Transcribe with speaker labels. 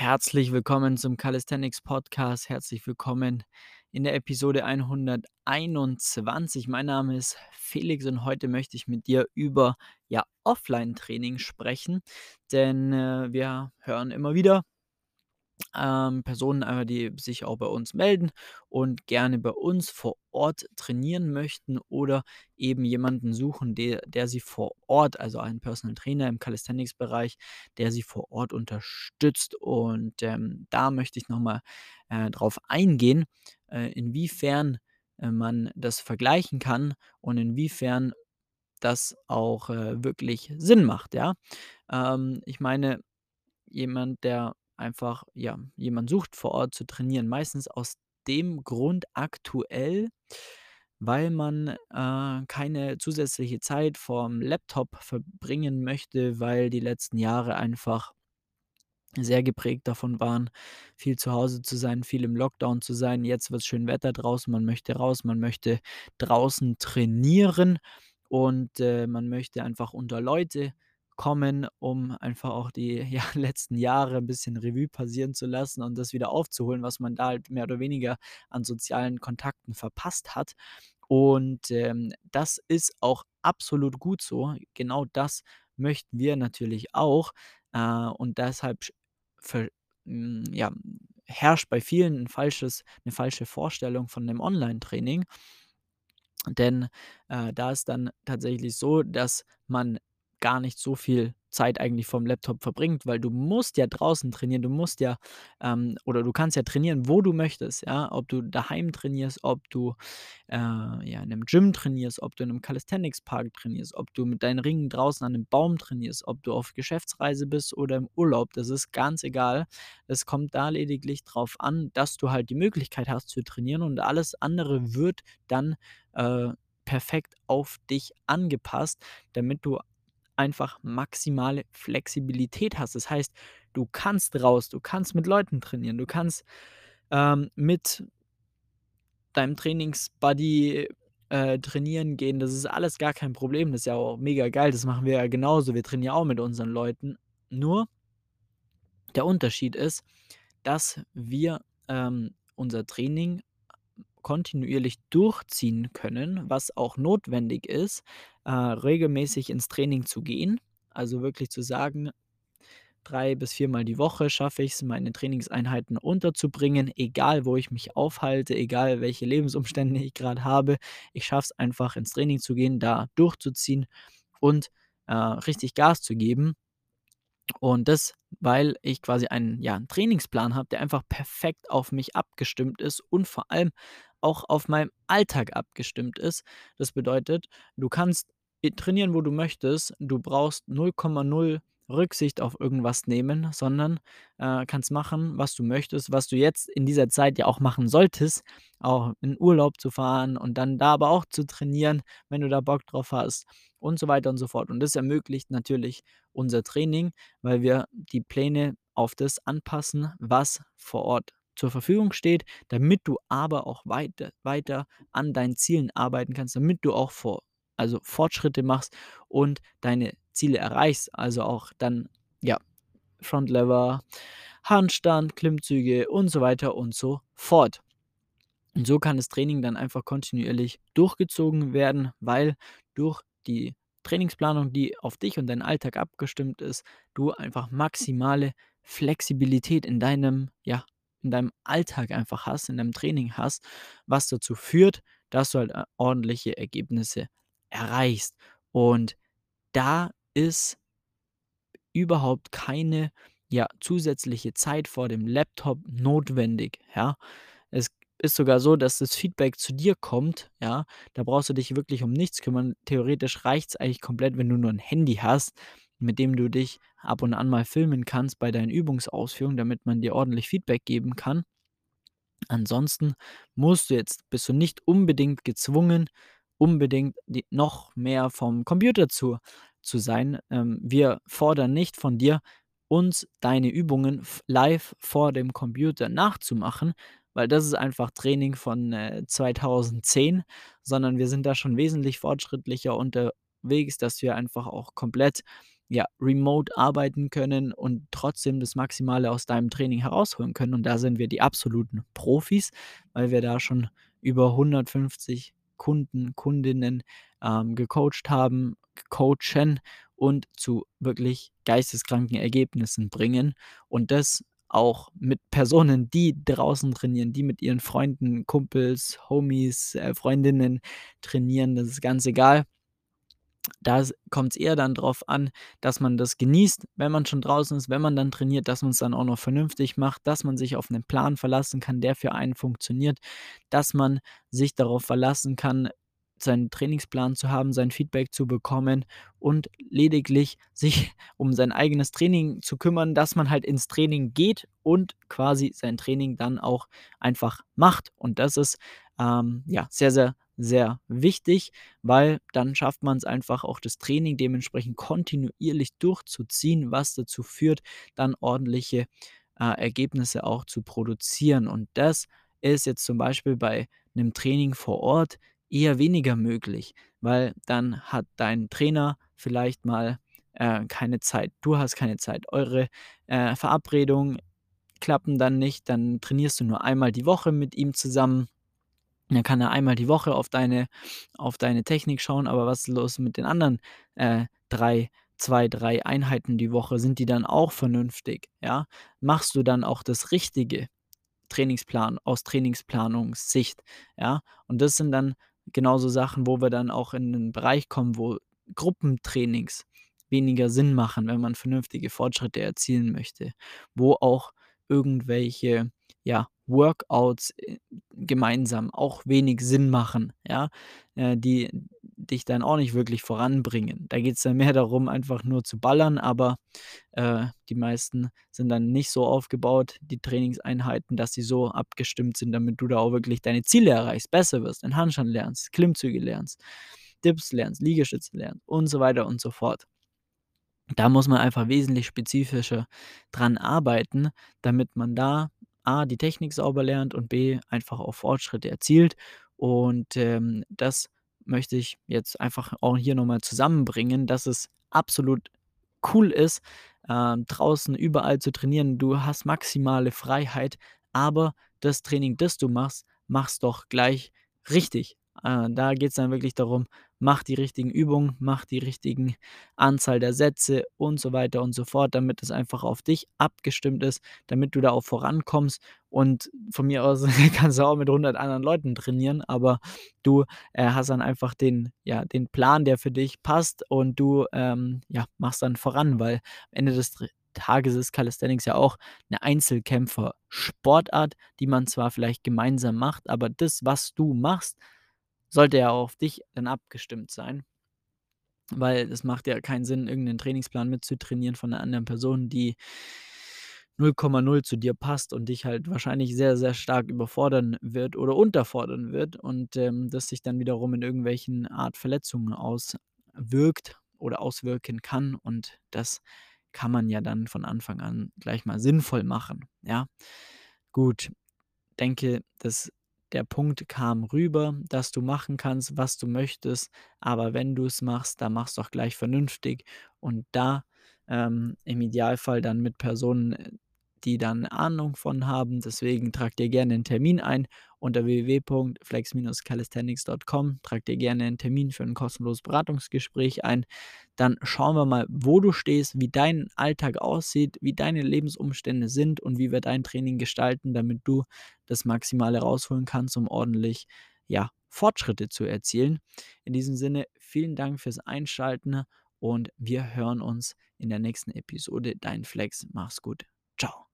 Speaker 1: Herzlich willkommen zum Calisthenics Podcast. Herzlich willkommen in der Episode 121. Mein Name ist Felix und heute möchte ich mit dir über ja, Offline-Training sprechen, denn äh, wir hören immer wieder ähm, Personen, äh, die sich auch bei uns melden und gerne bei uns vor Ort trainieren möchten oder eben jemanden suchen, der, der sie vor Ort, also einen Personal Trainer im Calisthenics-Bereich, der sie vor Ort unterstützt. Und ähm, da möchte ich nochmal äh, drauf eingehen, äh, inwiefern äh, man das vergleichen kann und inwiefern das auch äh, wirklich Sinn macht, ja. Ähm, ich meine, jemand, der einfach, ja, jemand sucht vor Ort zu trainieren. Meistens aus dem Grund aktuell, weil man äh, keine zusätzliche Zeit vorm Laptop verbringen möchte, weil die letzten Jahre einfach sehr geprägt davon waren, viel zu Hause zu sein, viel im Lockdown zu sein. Jetzt wird schön Wetter draußen, man möchte raus, man möchte draußen trainieren und äh, man möchte einfach unter Leute kommen, um einfach auch die ja, letzten Jahre ein bisschen Revue passieren zu lassen und das wieder aufzuholen, was man da halt mehr oder weniger an sozialen Kontakten verpasst hat. Und ähm, das ist auch absolut gut so. Genau das möchten wir natürlich auch. Äh, und deshalb ver hm, ja, herrscht bei vielen 'n falsches 'ne falsche Vorstellung von dem Online-Training. Denn, äh, da ist dann tatsächlich so, dass man gar nicht so viel Zeit eigentlich vorm Laptop verbringt, weil du musst ja draußen trainieren. Du musst ja, ähm oder du kannst ja trainieren, wo du möchtest, ja? Ob du daheim trainierst, ob du, äh, ja, in 'nem Gym trainierst, ob du in 'nem Calisthenics-Park trainierst, ob du mit deinen Ringen draußen an 'nem Baum trainierst, ob du auf Geschäftsreise bist oder im Urlaub. Das ist ganz egal. Es kommt da lediglich drauf an, dass du halt die Möglichkeit hast zu trainieren und alles andere wird dann, äh, perfekt auf dich angepasst, damit du einfach maximale Flexibilität hast. Das heißt, du kannst raus, du kannst mit Leuten trainieren, du kannst, ähm, mit deinem Trainingsbuddy, äh, trainieren gehen. Das ist alles gar kein Problem. Das ist ja auch mega geil. Das machen wir ja genauso. Wir trainieren auch mit unseren Leuten. Nur der Unterschied ist, dass wir, ähm, unser Training kontinuierlich durchziehen können, was auch notwendig ist, äh, regelmäßig ins Training zu gehen. Also wirklich zu sagen, drei bis viermal die Woche schaffe ich es, meine Trainingseinheiten unterzubringen, egal wo ich mich aufhalte, egal welche Lebensumstände ich gerade habe. Ich schaffe es einfach ins Training zu gehen, da durchzuziehen und äh, richtig Gas zu geben. Und das, weil ich quasi einen, ja, 'n Trainingsplan habe, der einfach perfekt auf mich abgestimmt ist und vor allem auch auf meinem Alltag abgestimmt ist. Das bedeutet, du kannst trainieren, wo du möchtest. Du brauchst 0,0 Rücksicht auf irgendwas nehmen, sondern, äh, kannst machen, was du möchtest, was du jetzt in dieser Zeit ja auch machen solltest, auch in Urlaub zu fahren und dann da aber auch zu trainieren, wenn du da Bock drauf hast und so weiter und so fort. Und das ermöglicht natürlich unser Training, weil wir die Pläne auf das anpassen, was vor Ort zur Verfügung steht, damit du aber auch weiter weiter an deinen Zielen arbeiten kannst, damit du auch vor also Fortschritte machst und deine Ziele erreichst. Also auch dann, ja, Frontlever, Handstand, Klimmzüge und so weiter und so fort. Und so kann das Training dann einfach kontinuierlich durchgezogen werden, weil durch die Trainingsplanung, die auf dich und deinen Alltag abgestimmt ist, du einfach maximale Flexibilität in deinem, ja, in deinem Alltag einfach hast, in deinem Training hast, was dazu führt, dass du halt äh, ordentliche Ergebnisse erreichst. Und da ist überhaupt keine, ja, zusätzliche Zeit vor dem Laptop notwendig, ja. Es ist sogar so, dass das Feedback zu dir kommt, ja. Da brauchst du dich wirklich um nichts kümmern. Theoretisch reicht es eigentlich komplett, wenn du nur ein Handy hast, mit dem du dich ab und an mal filmen kannst bei deinen Übungsausführungen, damit man dir ordentlich Feedback geben kann. Ansonsten musst du jetzt bist du nicht unbedingt gezwungen, unbedingt die noch mehr vom Computer zu zu sein. Ähm, wir fordern nicht von dir, uns deine Übungen live vor dem Computer nachzumachen, weil das ist einfach Training von, äh, 2010, sondern wir sind da schon wesentlich fortschrittlicher unterwegs, dass wir einfach auch komplett ja, remote arbeiten können und trotzdem das Maximale aus deinem Training herausholen können. Und da sind wir die absoluten Profis, weil wir da schon über 150 Kunden, Kundinnen ähm, gecoacht haben, coachen und zu wirklich geisteskranken Ergebnissen bringen. Und das auch mit Personen, die draußen trainieren, die mit ihren Freunden, Kumpels, Homies, äh, Freundinnen trainieren. Das ist ganz egal. Da kommt es eher dann drauf an, dass man das genießt, wenn man schon draußen ist, wenn man dann trainiert, dass man es dann auch noch vernünftig macht, dass man sich auf einen Plan verlassen kann, der für einen funktioniert, dass man sich darauf verlassen kann, seinen Trainingsplan zu haben, sein Feedback zu bekommen und lediglich sich um sein eigenes Training zu kümmern, dass man halt ins Training geht und quasi sein Training dann auch einfach macht. Und das ist ähm, ja sehr, sehr sehr wichtig, weil dann schafft man es einfach auch das Training dementsprechend kontinuierlich durchzuziehen, was dazu führt, dann ordentliche äh, Ergebnisse auch zu produzieren. Und das ist jetzt zum Beispiel bei einem Training vor Ort eher weniger möglich, weil dann hat dein Trainer vielleicht mal äh, keine Zeit, du hast keine Zeit, eure äh, Verabredungen klappen dann nicht, dann trainierst du nur einmal die Woche mit ihm zusammen dann kann er einmal die Woche auf deine auf deine Technik schauen, aber was ist los mit den anderen, äh, 3 2, 3 Einheiten die Woche? Sind die dann auch vernünftig, ja? Machst du dann auch das Richtige? Trainingsplan aus Trainingsplanungssicht, ja? Und das sind dann genauso Sachen, wo wir dann auch in 'nen Bereich kommen, wo Gruppentrainings weniger Sinn machen, wenn man vernünftige Fortschritte erzielen möchte, wo auch irgendwelche, ja, Workouts, äh, gemeinsam auch wenig Sinn machen, ja, äh, die dich dann auch nicht wirklich voranbringen. Da geht es dann mehr darum, einfach nur zu ballern, aber, äh, die meisten sind dann nicht so aufgebaut, die Trainingseinheiten, dass sie so abgestimmt sind, damit du da auch wirklich deine Ziele erreichst, besser wirst, in Handstand lernst, Klimmzüge lernst, Dips lernst, Liegestütze lernst und so weiter und so fort. Da muss man einfach wesentlich spezifischer dran arbeiten, damit man da A, die Technik sauber lernt und B, einfach auch Fortschritte erzielt. Und, ähm, das möchte ich jetzt einfach auch hier noch mal zusammenbringen, dass es absolut cool ist, ähm, draußen überall zu trainieren. Du hast maximale Freiheit, aber das Training, das du machst, machst doch gleich richtig. Äh, da geht's dann wirklich darum, mach die richtigen Übungen, mach die richtigen Anzahl der Sätze und so weiter und so fort, damit es einfach auf dich abgestimmt ist, damit du da auch vorankommst. Und von mir aus kannst du auch mit 100 anderen Leuten trainieren, aber du, äh, hast dann einfach den ja, den Plan, der für dich passt und du, ähm, ja, machst dann voran, weil am Ende des Tages ist Calisthenics ja auch 'ne Einzelkämpfer-Sportart, die man zwar vielleicht gemeinsam macht, aber das, was du machst, sollte ja auf dich dann abgestimmt sein, weil es macht ja keinen Sinn, irgendeinen Trainingsplan mitzutrainieren von 'ner anderen Person, die 0,0 zu dir passt und dich halt wahrscheinlich sehr, sehr stark überfordern wird oder unterfordern wird und, ähm, das sich dann wiederum in irgendwelchen Art Verletzungen auswirkt oder auswirken kann und das kann man ja dann von Anfang an gleich mal sinnvoll machen, ja? Gut, denke, dass der Punkt kam rüber, dass du machen kannst, was du möchtest, aber wenn du es machst, dann mach's doch gleich vernünftig und da, ähm, im Idealfall dann mit Personen, äh, die dann Ahnung von haben. Deswegen trag dir gerne einen Termin ein unter www.flex-calisthenics.com. Trag dir gerne einen Termin für ein kostenloses Beratungsgespräch ein. Dann schauen wir mal, wo du stehst, wie dein Alltag aussieht, wie deine Lebensumstände sind und wie wir dein Training gestalten, damit du das Maximale rausholen kannst, um ordentlich, ja, Fortschritte zu erzielen. In diesem Sinne, vielen Dank fürs Einschalten und wir hören uns in der nächsten Episode. Dein Flex, mach's gut. Ciao.